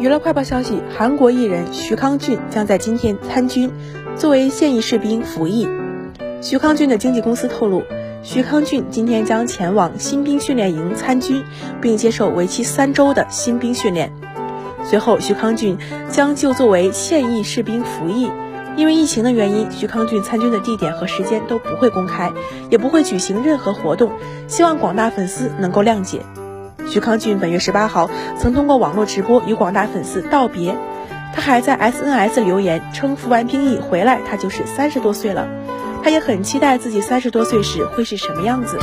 娱乐快报消息：韩国艺人徐康俊将在今天参军，作为现役士兵服役。徐康俊的经纪公司透露，徐康俊今天将前往新兵训练营参军，并接受为期三周的新兵训练。随后，徐康俊将就作为现役士兵服役。因为疫情的原因，徐康俊参军的地点和时间都不会公开，也不会举行任何活动，希望广大粉丝能够谅解。徐康俊本月十八号曾通过网络直播与广大粉丝道别，他还在 SNS 留言称服完兵役回来，他就是三十多岁了，他也很期待自己三十多岁时会是什么样子。